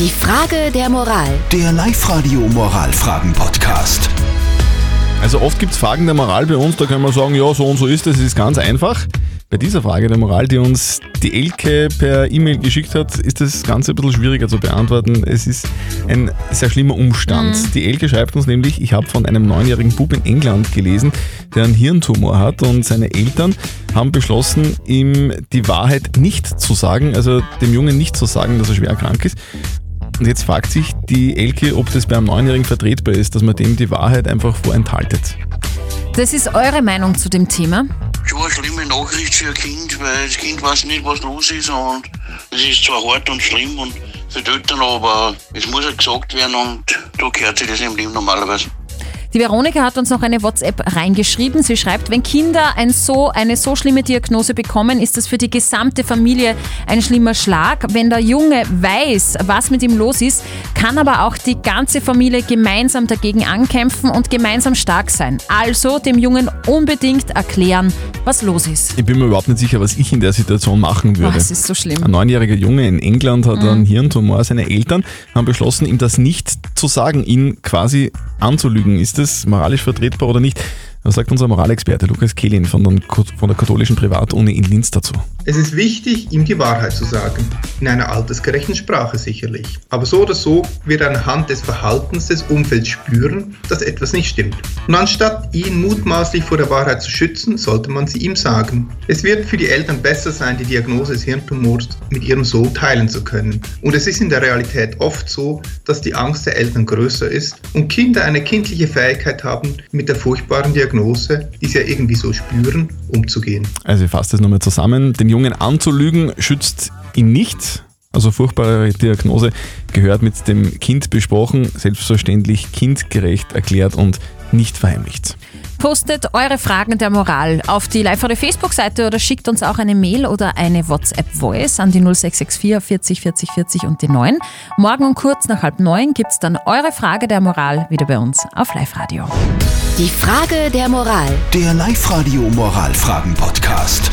Die Frage der Moral. Der Live-Radio Moralfragen-Podcast. Also oft gibt es Fragen der Moral bei uns, da kann man sagen, ja, so und so ist es, es ist ganz einfach. Bei dieser Frage der Moral, die uns die Elke per E-Mail geschickt hat, ist das Ganze ein bisschen schwieriger zu beantworten. Es ist ein sehr schlimmer Umstand. Die Elke schreibt uns nämlich, ich habe von einem neunjährigen Bub in England gelesen, der einen Hirntumor hat und seine Eltern haben beschlossen, ihm die Wahrheit nicht zu sagen, also dem Jungen nicht zu sagen, dass er schwer krank ist. Und jetzt fragt sich die Elke, ob das bei einem Neunjährigen vertretbar ist, dass man dem die Wahrheit einfach vorenthaltet. Das ist eure Meinung zu dem Thema. schon eine schlimme Nachricht für ein Kind, weil das Kind weiß nicht, was los ist und es ist zwar hart und schlimm und für die Eltern, aber es muss ja gesagt werden und da gehört sich das im Leben normalerweise. Die Veronika hat uns noch eine WhatsApp reingeschrieben. Sie schreibt, wenn Kinder ein so, eine so schlimme Diagnose bekommen, ist das für die gesamte Familie ein schlimmer Schlag. Wenn der Junge weiß, was mit ihm los ist, kann aber auch die ganze Familie gemeinsam dagegen ankämpfen und gemeinsam stark sein. Also dem Jungen unbedingt erklären, was los ist. Ich bin mir überhaupt nicht sicher, was ich in der Situation machen Oh, würde. es ist so schlimm. Ein neunjähriger Junge in England hat einen Hirntumor. Seine Eltern haben beschlossen, ihm das nicht zu sagen, ihn quasi anzulügen. Ist das moralisch vertretbar oder nicht? Was sagt unser Moralexperte Lukas Kehlin von der, von der katholischen Privatuni in Linz dazu? Es ist wichtig, ihm die Wahrheit zu sagen. In einer altersgerechten Sprache sicherlich. Aber so oder so wird er anhand des Verhaltens des Umfelds spüren, dass etwas nicht stimmt. Und anstatt ihn mutmaßlich vor der Wahrheit zu schützen, sollte man sie ihm sagen. Es wird für die Eltern besser sein, die Diagnose des Hirntumors mit ihrem Sohn teilen zu können. Und es ist in der Realität oft so, dass die Angst der Eltern größer ist und Kinder eine kindliche Fähigkeit haben, mit der furchtbaren Diagnose, die sie ja irgendwie so spüren, umzugehen. Also ich fasse das nochmal zusammen. Den Jungen anzulügen schützt ihn nicht. Also furchtbare Diagnose gehört mit dem Kind besprochen, selbstverständlich kindgerecht erklärt und nicht verheimlicht. Postet eure Fragen der Moral auf die live Facebook-Seite oder schickt uns auch eine Mail oder eine WhatsApp-Voice an die 0664 40 40 40 und die 9. Morgen um kurz nach halb neun gibt es dann eure Frage der Moral wieder bei uns auf Live-Radio. Die Frage der Moral. Der Live-Radio Moralfragen-Podcast.